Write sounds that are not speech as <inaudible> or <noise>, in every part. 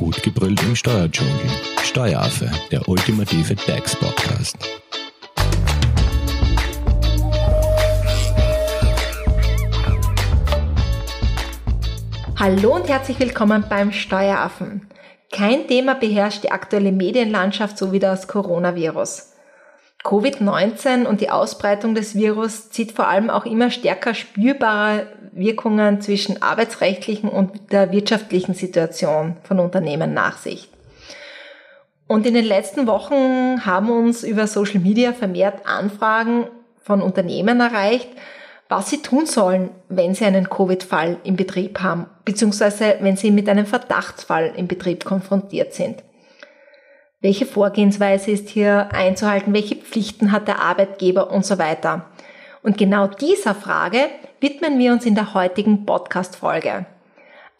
Gut gebrüllt im Steuerdschungel. Steueraffe, der ultimative DAX-Podcast. Hallo und herzlich willkommen beim Steueraffen. Kein Thema beherrscht die aktuelle Medienlandschaft so wie das Coronavirus. Covid-19 und die Ausbreitung des Virus zieht vor allem auch immer stärker spürbare Wirkungen zwischen arbeitsrechtlichen und der wirtschaftlichen Situation von Unternehmen nach sich. Und in den letzten Wochen haben uns über Social Media vermehrt Anfragen von Unternehmen erreicht, was sie tun sollen, wenn sie einen Covid-Fall im Betrieb haben, beziehungsweise wenn sie mit einem Verdachtsfall im Betrieb konfrontiert sind. Welche Vorgehensweise ist hier einzuhalten? Welche Pflichten hat der Arbeitgeber und so weiter? Und genau dieser Frage widmen wir uns in der heutigen Podcast-Folge.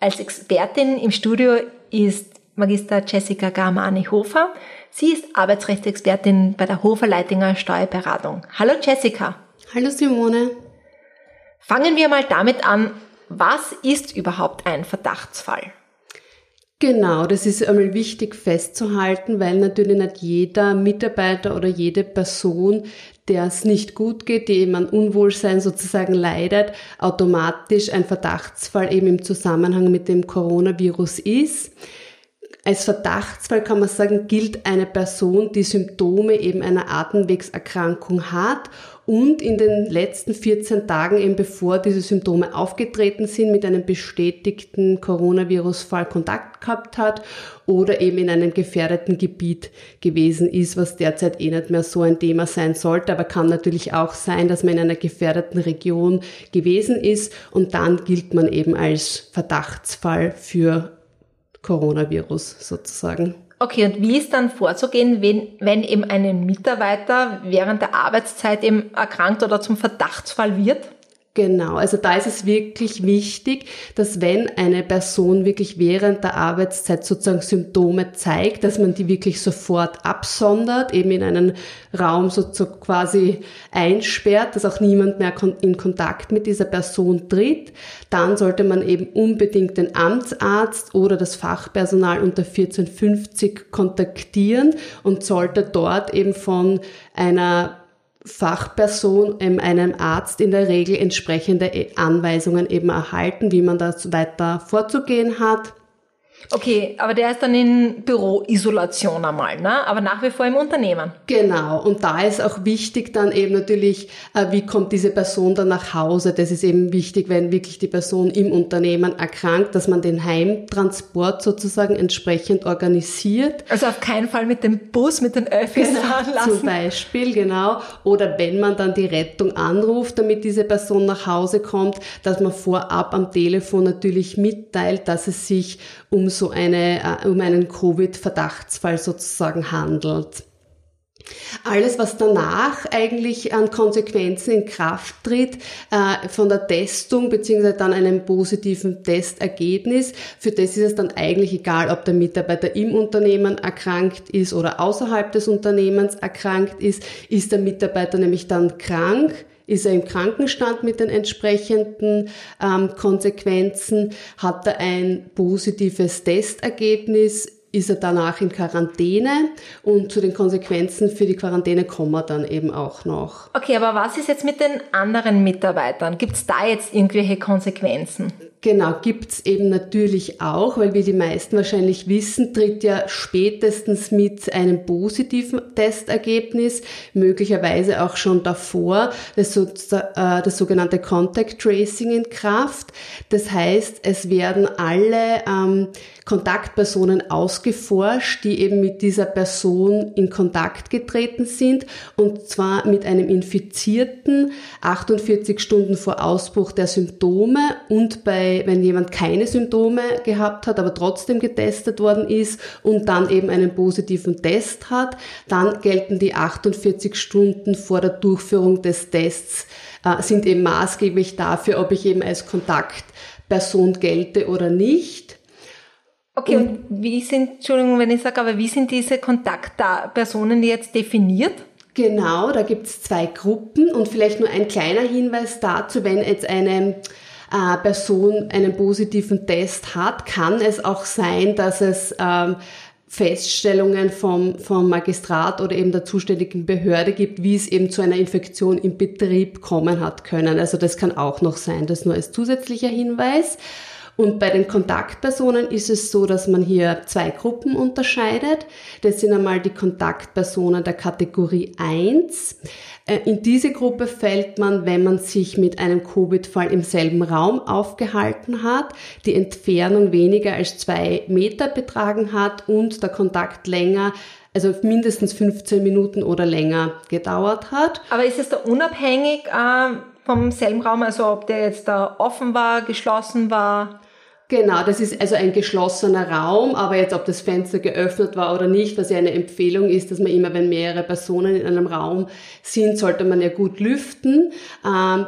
Als Expertin im Studio ist Magister Jessica Garmani-Hofer. Sie ist Arbeitsrechtsexpertin bei der Hofer Leitinger Steuerberatung. Hallo Jessica. Hallo Simone. Fangen wir mal damit an, was ist überhaupt ein Verdachtsfall? Genau, das ist einmal wichtig festzuhalten, weil natürlich nicht jeder Mitarbeiter oder jede Person, der es nicht gut geht, die eben an Unwohlsein sozusagen leidet, automatisch ein Verdachtsfall eben im Zusammenhang mit dem Coronavirus ist. Als Verdachtsfall kann man sagen, gilt eine Person, die Symptome eben einer Atemwegserkrankung hat und in den letzten 14 Tagen eben bevor diese Symptome aufgetreten sind, mit einem bestätigten Coronavirus-Fall Kontakt gehabt hat oder eben in einem gefährdeten Gebiet gewesen ist, was derzeit eh nicht mehr so ein Thema sein sollte, aber kann natürlich auch sein, dass man in einer gefährdeten Region gewesen ist und dann gilt man eben als Verdachtsfall für Coronavirus sozusagen. Okay, und wie ist dann vorzugehen, wenn, wenn eben ein Mitarbeiter während der Arbeitszeit eben erkrankt oder zum Verdachtsfall wird? Genau, also da ist es wirklich wichtig, dass wenn eine Person wirklich während der Arbeitszeit sozusagen Symptome zeigt, dass man die wirklich sofort absondert, eben in einen Raum so quasi einsperrt, dass auch niemand mehr in Kontakt mit dieser Person tritt. Dann sollte man eben unbedingt den Amtsarzt oder das Fachpersonal unter 1450 kontaktieren und sollte dort eben von einer Fachperson, ähm, einem Arzt in der Regel entsprechende Anweisungen eben erhalten, wie man das weiter vorzugehen hat. Okay, aber der ist dann in Büroisolation einmal, ne? aber nach wie vor im Unternehmen. Genau, und da ist auch wichtig dann eben natürlich, äh, wie kommt diese Person dann nach Hause. Das ist eben wichtig, wenn wirklich die Person im Unternehmen erkrankt, dass man den Heimtransport sozusagen entsprechend organisiert. Also auf keinen Fall mit dem Bus, mit den Öffis genau, fahren lassen. Zum Beispiel, genau. Oder wenn man dann die Rettung anruft, damit diese Person nach Hause kommt, dass man vorab am Telefon natürlich mitteilt, dass es sich um so eine, äh, um einen Covid-Verdachtsfall sozusagen handelt. Alles, was danach eigentlich an Konsequenzen in Kraft tritt, äh, von der Testung beziehungsweise dann einem positiven Testergebnis, für das ist es dann eigentlich egal, ob der Mitarbeiter im Unternehmen erkrankt ist oder außerhalb des Unternehmens erkrankt ist. Ist der Mitarbeiter nämlich dann krank, ist er im Krankenstand mit den entsprechenden ähm, Konsequenzen? Hat er ein positives Testergebnis? Ist er danach in Quarantäne? Und zu den Konsequenzen für die Quarantäne kommen wir dann eben auch noch. Okay, aber was ist jetzt mit den anderen Mitarbeitern? Gibt es da jetzt irgendwelche Konsequenzen? Genau, gibt's eben natürlich auch, weil wie die meisten wahrscheinlich wissen, tritt ja spätestens mit einem positiven Testergebnis, möglicherweise auch schon davor, das, äh, das sogenannte Contact Tracing in Kraft. Das heißt, es werden alle ähm, Kontaktpersonen ausgeforscht, die eben mit dieser Person in Kontakt getreten sind und zwar mit einem Infizierten 48 Stunden vor Ausbruch der Symptome und bei wenn jemand keine Symptome gehabt hat, aber trotzdem getestet worden ist und dann eben einen positiven Test hat, dann gelten die 48 Stunden vor der Durchführung des Tests, äh, sind eben maßgeblich dafür, ob ich eben als Kontaktperson gelte oder nicht. Okay, und, und wie sind, Entschuldigung, wenn ich sage, aber wie sind diese Kontaktpersonen jetzt definiert? Genau, da gibt es zwei Gruppen und vielleicht nur ein kleiner Hinweis dazu, wenn jetzt eine äh, Person einen positiven Test hat, kann es auch sein, dass es ähm, Feststellungen vom, vom Magistrat oder eben der zuständigen Behörde gibt, wie es eben zu einer Infektion im Betrieb kommen hat können. Also das kann auch noch sein, das nur als zusätzlicher Hinweis. Und bei den Kontaktpersonen ist es so, dass man hier zwei Gruppen unterscheidet. Das sind einmal die Kontaktpersonen der Kategorie 1. Äh, in diese Gruppe fällt man, wenn man sich mit einem Covid-Fall im selben Raum aufgehalten hat, die Entfernung weniger als zwei Meter betragen hat und der Kontakt länger also mindestens 15 Minuten oder länger gedauert hat. Aber ist es da unabhängig äh, vom selben Raum, also ob der jetzt da offen war, geschlossen war? Genau, das ist also ein geschlossener Raum, aber jetzt ob das Fenster geöffnet war oder nicht, was ja eine Empfehlung ist, dass man immer, wenn mehrere Personen in einem Raum sind, sollte man ja gut lüften. Ähm,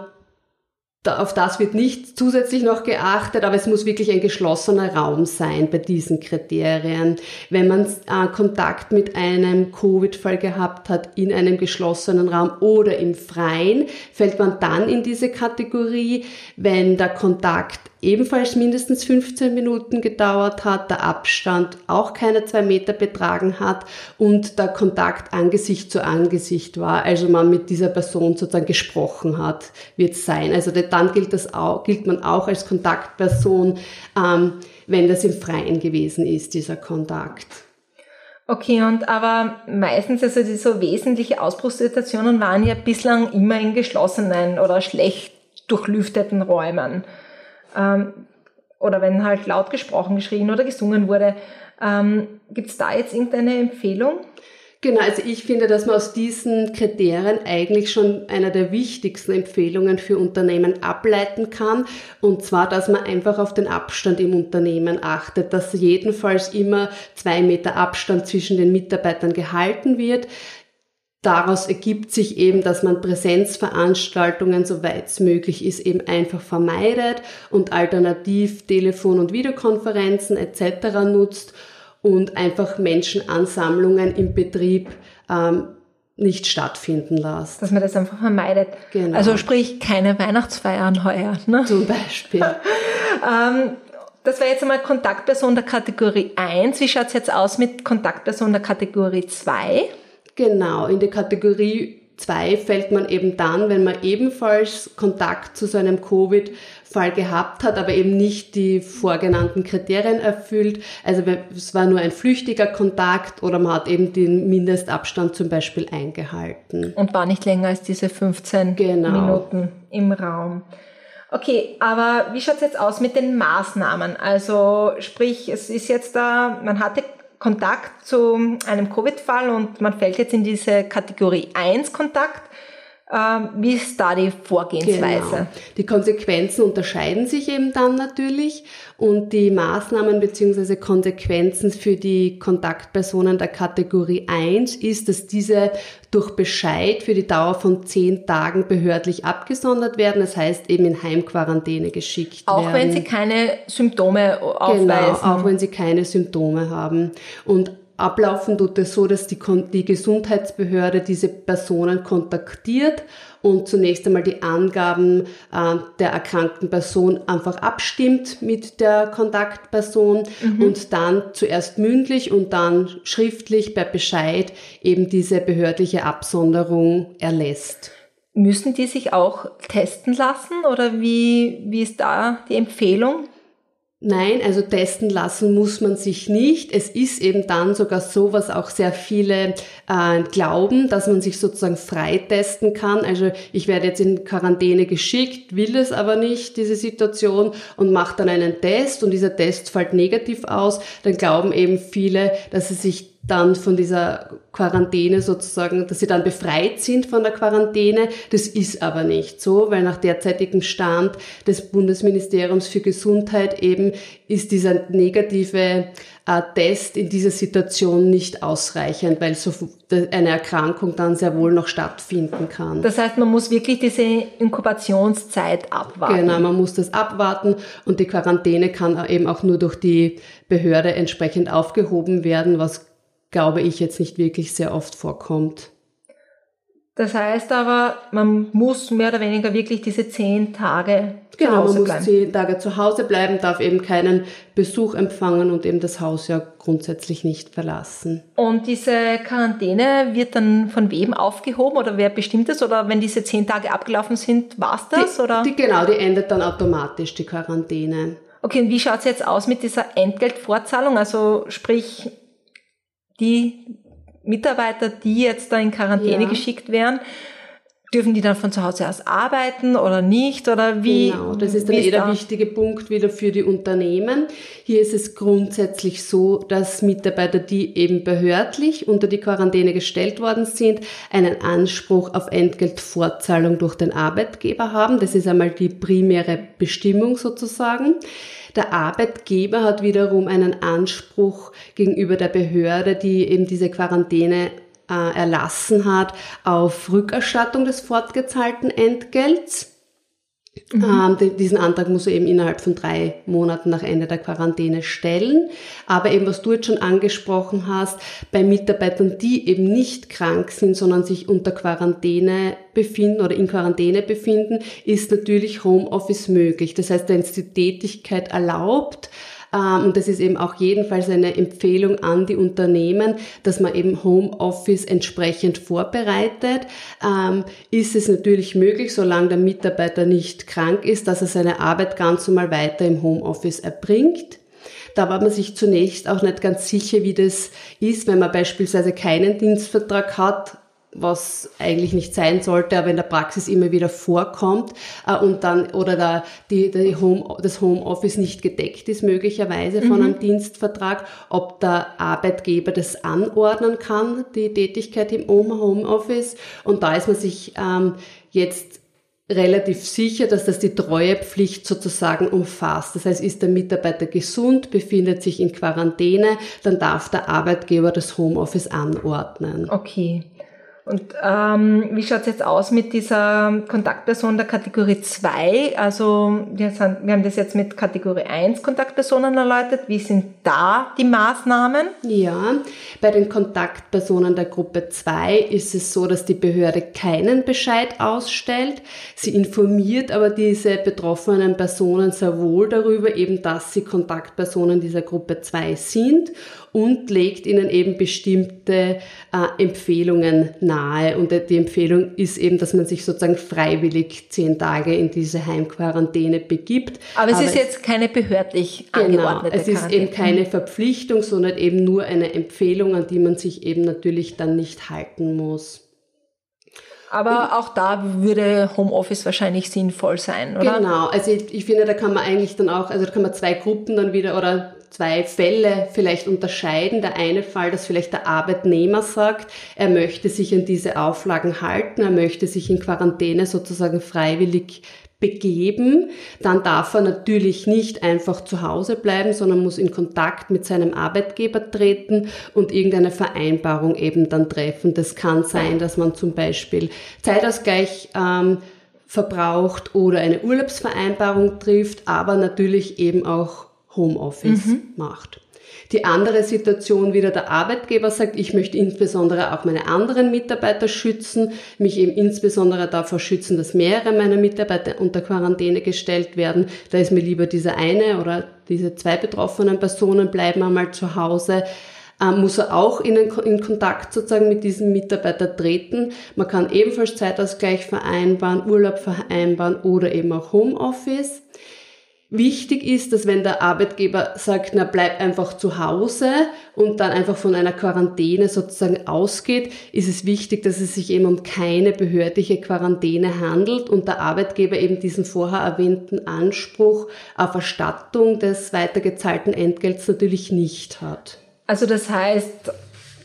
da, auf das wird nicht zusätzlich noch geachtet, aber es muss wirklich ein geschlossener Raum sein bei diesen Kriterien. Wenn man äh, Kontakt mit einem Covid-Fall gehabt hat in einem geschlossenen Raum oder im Freien, fällt man dann in diese Kategorie, wenn der Kontakt ebenfalls mindestens 15 Minuten gedauert hat, der Abstand auch keine zwei Meter betragen hat und der Kontakt Angesicht zu Angesicht war, also man mit dieser Person sozusagen gesprochen hat, wird sein. Also dann gilt, das auch, gilt man auch als Kontaktperson, ähm, wenn das im Freien gewesen ist, dieser Kontakt. Okay, und aber meistens, also diese so wesentliche Ausbruchssituationen waren ja bislang immer in geschlossenen oder schlecht durchlüfteten Räumen ähm, oder wenn halt laut gesprochen, geschrien oder gesungen wurde. Ähm, Gibt es da jetzt irgendeine Empfehlung? Genau, also ich finde, dass man aus diesen Kriterien eigentlich schon einer der wichtigsten Empfehlungen für Unternehmen ableiten kann. Und zwar, dass man einfach auf den Abstand im Unternehmen achtet, dass jedenfalls immer zwei Meter Abstand zwischen den Mitarbeitern gehalten wird. Daraus ergibt sich eben, dass man Präsenzveranstaltungen, soweit es möglich ist, eben einfach vermeidet und alternativ Telefon- und Videokonferenzen etc. nutzt und einfach Menschenansammlungen im Betrieb ähm, nicht stattfinden lässt. Dass man das einfach vermeidet. Genau. Also sprich keine Weihnachtsfeiern heuer. Ne? Zum Beispiel. <laughs> ähm, das war jetzt einmal Kontaktperson der Kategorie 1. Wie schaut es jetzt aus mit Kontaktperson der Kategorie 2? Genau, in die Kategorie 2 fällt man eben dann, wenn man ebenfalls Kontakt zu so einem Covid-Fall gehabt hat, aber eben nicht die vorgenannten Kriterien erfüllt. Also es war nur ein flüchtiger Kontakt oder man hat eben den Mindestabstand zum Beispiel eingehalten. Und war nicht länger als diese 15 genau. Minuten im Raum. Okay, aber wie schaut's jetzt aus mit den Maßnahmen? Also sprich, es ist jetzt da, man hatte Kontakt zu einem Covid-Fall und man fällt jetzt in diese Kategorie 1 Kontakt. Ähm, wie ist da die Vorgehensweise? Genau. Die Konsequenzen unterscheiden sich eben dann natürlich und die Maßnahmen bzw. Konsequenzen für die Kontaktpersonen der Kategorie 1 ist, dass diese durch Bescheid für die Dauer von zehn Tagen behördlich abgesondert werden. Das heißt eben in Heimquarantäne geschickt auch werden. Auch wenn sie keine Symptome aufweisen. Genau, auch wenn sie keine Symptome haben. Und ablaufen tut es so, dass die, die Gesundheitsbehörde diese Personen kontaktiert und zunächst einmal die Angaben äh, der erkrankten Person einfach abstimmt mit der Kontaktperson mhm. und dann zuerst mündlich und dann schriftlich per Bescheid eben diese behördliche Absonderung erlässt. Müssen die sich auch testen lassen oder wie, wie ist da die Empfehlung? Nein, also testen lassen muss man sich nicht. Es ist eben dann sogar so, was auch sehr viele äh, glauben, dass man sich sozusagen freitesten kann. Also ich werde jetzt in Quarantäne geschickt, will es aber nicht, diese Situation, und mache dann einen Test und dieser Test fällt negativ aus. Dann glauben eben viele, dass sie sich dann von dieser Quarantäne sozusagen, dass sie dann befreit sind von der Quarantäne. Das ist aber nicht so, weil nach derzeitigem Stand des Bundesministeriums für Gesundheit eben ist dieser negative äh, Test in dieser Situation nicht ausreichend, weil so eine Erkrankung dann sehr wohl noch stattfinden kann. Das heißt, man muss wirklich diese Inkubationszeit abwarten. Genau, man muss das abwarten und die Quarantäne kann eben auch nur durch die Behörde entsprechend aufgehoben werden, was glaube ich, jetzt nicht wirklich sehr oft vorkommt. Das heißt aber, man muss mehr oder weniger wirklich diese zehn Tage genau, zu Hause man bleiben. muss zehn Tage zu Hause bleiben, darf eben keinen Besuch empfangen und eben das Haus ja grundsätzlich nicht verlassen. Und diese Quarantäne wird dann von wem aufgehoben oder wer bestimmt es? Oder wenn diese zehn Tage abgelaufen sind, war's das? Die, oder? Die, genau, die endet dann automatisch, die Quarantäne. Okay, und wie schaut's jetzt aus mit dieser Entgeltfortzahlung? Also sprich, die Mitarbeiter, die jetzt da in Quarantäne Ja. geschickt werden, dürfen die dann von zu Hause aus arbeiten oder nicht? Oder wie? Genau, das ist dann eh der wichtige Punkt wieder für die Unternehmen. Hier ist es grundsätzlich so, dass Mitarbeiter, die eben behördlich unter die Quarantäne gestellt worden sind, einen Anspruch auf Entgeltfortzahlung durch den Arbeitgeber haben. Das ist einmal die primäre Bestimmung sozusagen. Der Arbeitgeber hat wiederum einen Anspruch gegenüber der Behörde, die eben diese Quarantäne äh, erlassen hat, auf Rückerstattung des fortgezahlten Entgelts. Ähm, die- diesen Antrag muss er eben innerhalb von drei Monaten nach Ende der Quarantäne stellen. Aber eben, was du jetzt schon angesprochen hast, bei Mitarbeitern, die eben nicht krank sind, sondern sich unter Quarantäne befinden oder in Quarantäne befinden, ist natürlich Homeoffice möglich. Das heißt, wenn es die Tätigkeit erlaubt, ähm, und das ist eben auch jedenfalls eine Empfehlung an die Unternehmen, dass man eben Homeoffice entsprechend vorbereitet. Ähm, ist es natürlich möglich, solange der Mitarbeiter nicht krank ist, dass er seine Arbeit ganz normal weiter im Homeoffice erbringt. Da war man sich zunächst auch nicht ganz sicher, wie das ist, wenn man beispielsweise keinen Dienstvertrag hat, was eigentlich nicht sein sollte, aber in der Praxis immer wieder vorkommt äh, und dann oder da die, die Home, das Homeoffice nicht gedeckt ist möglicherweise von einem Dienstvertrag, ob der Arbeitgeber das anordnen kann, die Tätigkeit im Homeoffice und da ist man sich ähm, jetzt relativ sicher, dass das die Treuepflicht sozusagen umfasst. Das heißt, ist der Mitarbeiter gesund, befindet sich in Quarantäne, dann darf der Arbeitgeber das Homeoffice anordnen. Okay. Und ähm, wie schaut's jetzt aus mit dieser Kontaktperson der Kategorie 2? Also wir, sind, wir haben das jetzt mit Kategorie 1 Kontaktpersonen erläutert. Wie sind da die Maßnahmen? Ja, bei den Kontaktpersonen der Gruppe 2 ist es so, dass die Behörde keinen Bescheid ausstellt. Sie informiert aber diese betroffenen Personen sehr wohl darüber, eben dass sie Kontaktpersonen dieser Gruppe 2 sind und legt ihnen eben bestimmte äh, Empfehlungen nahe. Und die Empfehlung ist eben, dass man sich sozusagen freiwillig zehn Tage in diese Heimquarantäne begibt. Aber es ist jetzt keine behördlich Genau, angeordnete es ist eben keine Verpflichtung, sondern eben nur eine Empfehlung, an die man sich eben natürlich dann nicht halten muss. Aber auch da würde Homeoffice wahrscheinlich sinnvoll sein, oder? Genau, also ich, ich finde, da kann man eigentlich dann auch, also da kann man zwei Gruppen dann wieder oder zwei Fälle vielleicht unterscheiden. Der eine Fall, dass vielleicht der Arbeitnehmer sagt, er möchte sich an diese Auflagen halten, er möchte sich in Quarantäne sozusagen freiwillig begeben, dann darf er natürlich nicht einfach zu Hause bleiben, sondern muss in Kontakt mit seinem Arbeitgeber treten und irgendeine Vereinbarung eben dann treffen. Das kann sein, dass man zum Beispiel Zeitausgleich ähm, verbraucht oder eine Urlaubsvereinbarung trifft, aber natürlich eben auch Homeoffice macht. Die andere Situation wieder der Arbeitgeber sagt, ich möchte insbesondere auch meine anderen Mitarbeiter schützen, mich eben insbesondere davor schützen, dass mehrere meiner Mitarbeiter unter Quarantäne gestellt werden. Da ist mir lieber diese eine oder diese zwei betroffenen Personen bleiben einmal zu Hause. Ähm, muss er auch in, in Kontakt sozusagen mit diesem Mitarbeiter treten. Man kann ebenfalls Zeitausgleich vereinbaren, Urlaub vereinbaren oder eben auch Homeoffice. Wichtig ist, dass wenn der Arbeitgeber sagt, na bleib einfach zu Hause und dann einfach von einer Quarantäne sozusagen ausgeht, ist es wichtig, dass es sich eben um keine behördliche Quarantäne handelt und der Arbeitgeber eben diesen vorher erwähnten Anspruch auf Erstattung des weitergezahlten Entgelts natürlich nicht hat. Also das heißt,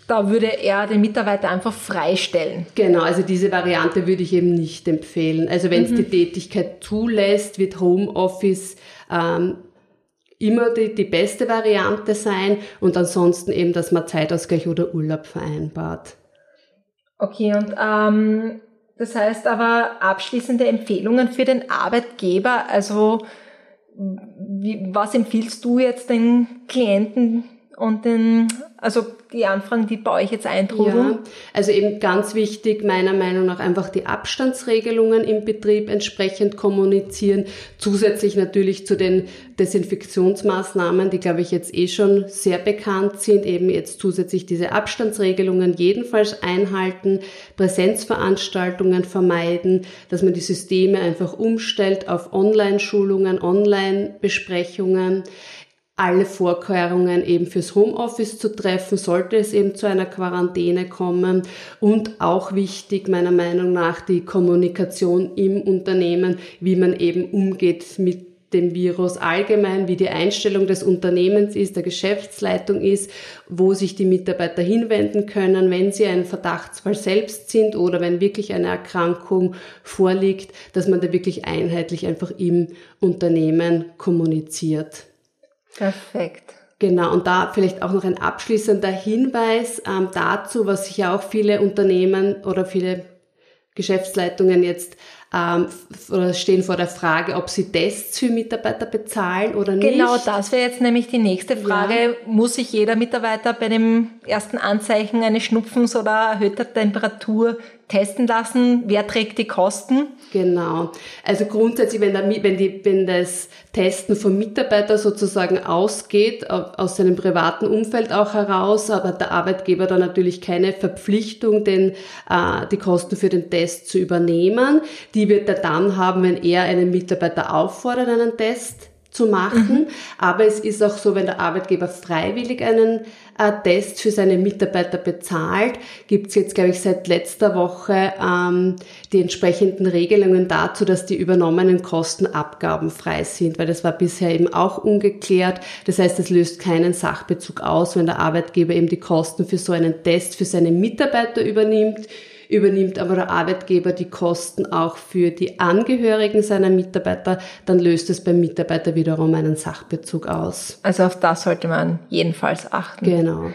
da würde er den Mitarbeiter einfach freistellen. Genau, also diese Variante würde ich eben nicht empfehlen. Also wenn es die Tätigkeit zulässt, wird Homeoffice ähm, immer die, die beste Variante sein und ansonsten eben, dass man Zeitausgleich oder Urlaub vereinbart. Okay, und ähm, das heißt aber abschließende Empfehlungen für den Arbeitgeber. Also wie, was empfiehlst du jetzt den Klienten und den, also die Anfragen, die bei euch jetzt eintrudeln? Ja, also eben ganz wichtig, meiner Meinung nach einfach die Abstandsregelungen im Betrieb entsprechend kommunizieren. Zusätzlich natürlich zu den Desinfektionsmaßnahmen, die glaube ich jetzt eh schon sehr bekannt sind, eben jetzt zusätzlich diese Abstandsregelungen jedenfalls einhalten, Präsenzveranstaltungen vermeiden, dass man die Systeme einfach umstellt auf Online-Schulungen, Online-Besprechungen alle Vorkehrungen eben fürs Homeoffice zu treffen, sollte es eben zu einer Quarantäne kommen. Und auch wichtig, meiner Meinung nach, die Kommunikation im Unternehmen, wie man eben umgeht mit dem Virus allgemein, wie die Einstellung des Unternehmens ist, der Geschäftsleitung ist, wo sich die Mitarbeiter hinwenden können, wenn sie ein Verdachtsfall selbst sind oder wenn wirklich eine Erkrankung vorliegt, dass man da wirklich einheitlich einfach im Unternehmen kommuniziert. Perfekt. Genau, und da vielleicht auch noch ein abschließender Hinweis ähm, dazu, was sich ja auch viele Unternehmen oder viele Geschäftsleitungen jetzt ähm, stehen vor der Frage, ob sie Tests für Mitarbeiter bezahlen oder nicht. Genau, das wäre jetzt nämlich die nächste Frage. Ja. Muss sich jeder Mitarbeiter bei dem ersten Anzeichen eines Schnupfens oder erhöhter Temperatur testen lassen? Wer trägt die Kosten? Genau. Also grundsätzlich, wenn, der, wenn, die, wenn das Testen vom Mitarbeiter sozusagen ausgeht, aus seinem privaten Umfeld auch heraus, aber der Arbeitgeber dann natürlich keine Verpflichtung, den, äh, die Kosten für den Test zu übernehmen. Die wird er dann haben, wenn er einen Mitarbeiter auffordert, einen Test zu machen. Mhm. Aber es ist auch so, wenn der Arbeitgeber freiwillig einen äh, Test für seine Mitarbeiter bezahlt, gibt es jetzt, glaube ich, seit letzter Woche ähm, die entsprechenden Regelungen dazu, dass die übernommenen Kosten abgabenfrei sind, weil das war bisher eben auch ungeklärt. Das heißt, es löst keinen Sachbezug aus, wenn der Arbeitgeber eben die Kosten für so einen Test für seine Mitarbeiter übernimmt übernimmt aber der Arbeitgeber die Kosten auch für die Angehörigen seiner Mitarbeiter, dann löst es beim Mitarbeiter wiederum einen Sachbezug aus. Also auf das sollte man jedenfalls achten. Genau.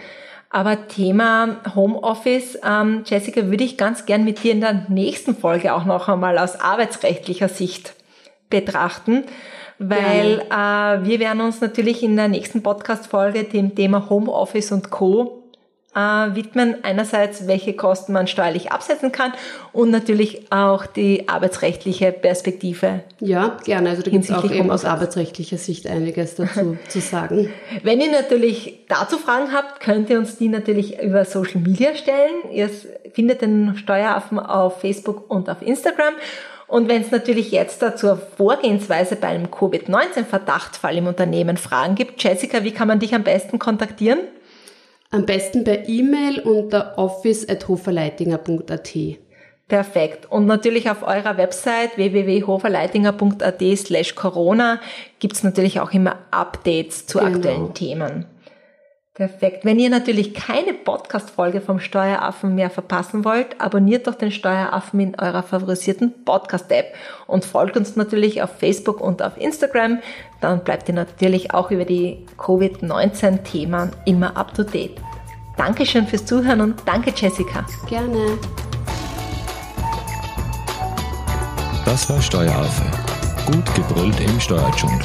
Aber Thema Homeoffice, ähm, Jessica, würde ich ganz gern mit dir in der nächsten Folge auch noch einmal aus arbeitsrechtlicher Sicht betrachten, weil äh, wir werden uns natürlich in der nächsten Podcast-Folge dem Thema Homeoffice und Co äh, widmen. Einerseits, welche Kosten man steuerlich absetzen kann und natürlich auch die arbeitsrechtliche Perspektive. Ja, gerne. Also da gibt es auch eben aus arbeitsrechtlicher Sicht einiges dazu <laughs> zu sagen. Wenn ihr natürlich dazu Fragen habt, könnt ihr uns die natürlich über Social Media stellen. Ihr findet den Steueraffen auf Facebook und auf Instagram. Und wenn es natürlich jetzt da zur Vorgehensweise bei einem Covid-19-Verdachtsfall im Unternehmen Fragen gibt, Jessica, wie kann man dich am besten kontaktieren? Am besten per E-Mail unter office.hoferleitinger.at. Perfekt. Und natürlich auf eurer Website www.hoferleitinger.at slash Corona gibt's natürlich auch immer Updates zu genau. aktuellen Themen. Perfekt. Wenn ihr natürlich keine Podcast-Folge vom Steueraffen mehr verpassen wollt, abonniert doch den Steueraffen in eurer favorisierten Podcast-App und folgt uns natürlich auf Facebook und auf Instagram. Dann bleibt ihr natürlich auch über die Covid-19-Themen immer up to date. Dankeschön fürs Zuhören und danke Jessica. Gerne. Das war Steueraffe. Gut gebrüllt im Steuerdschungel.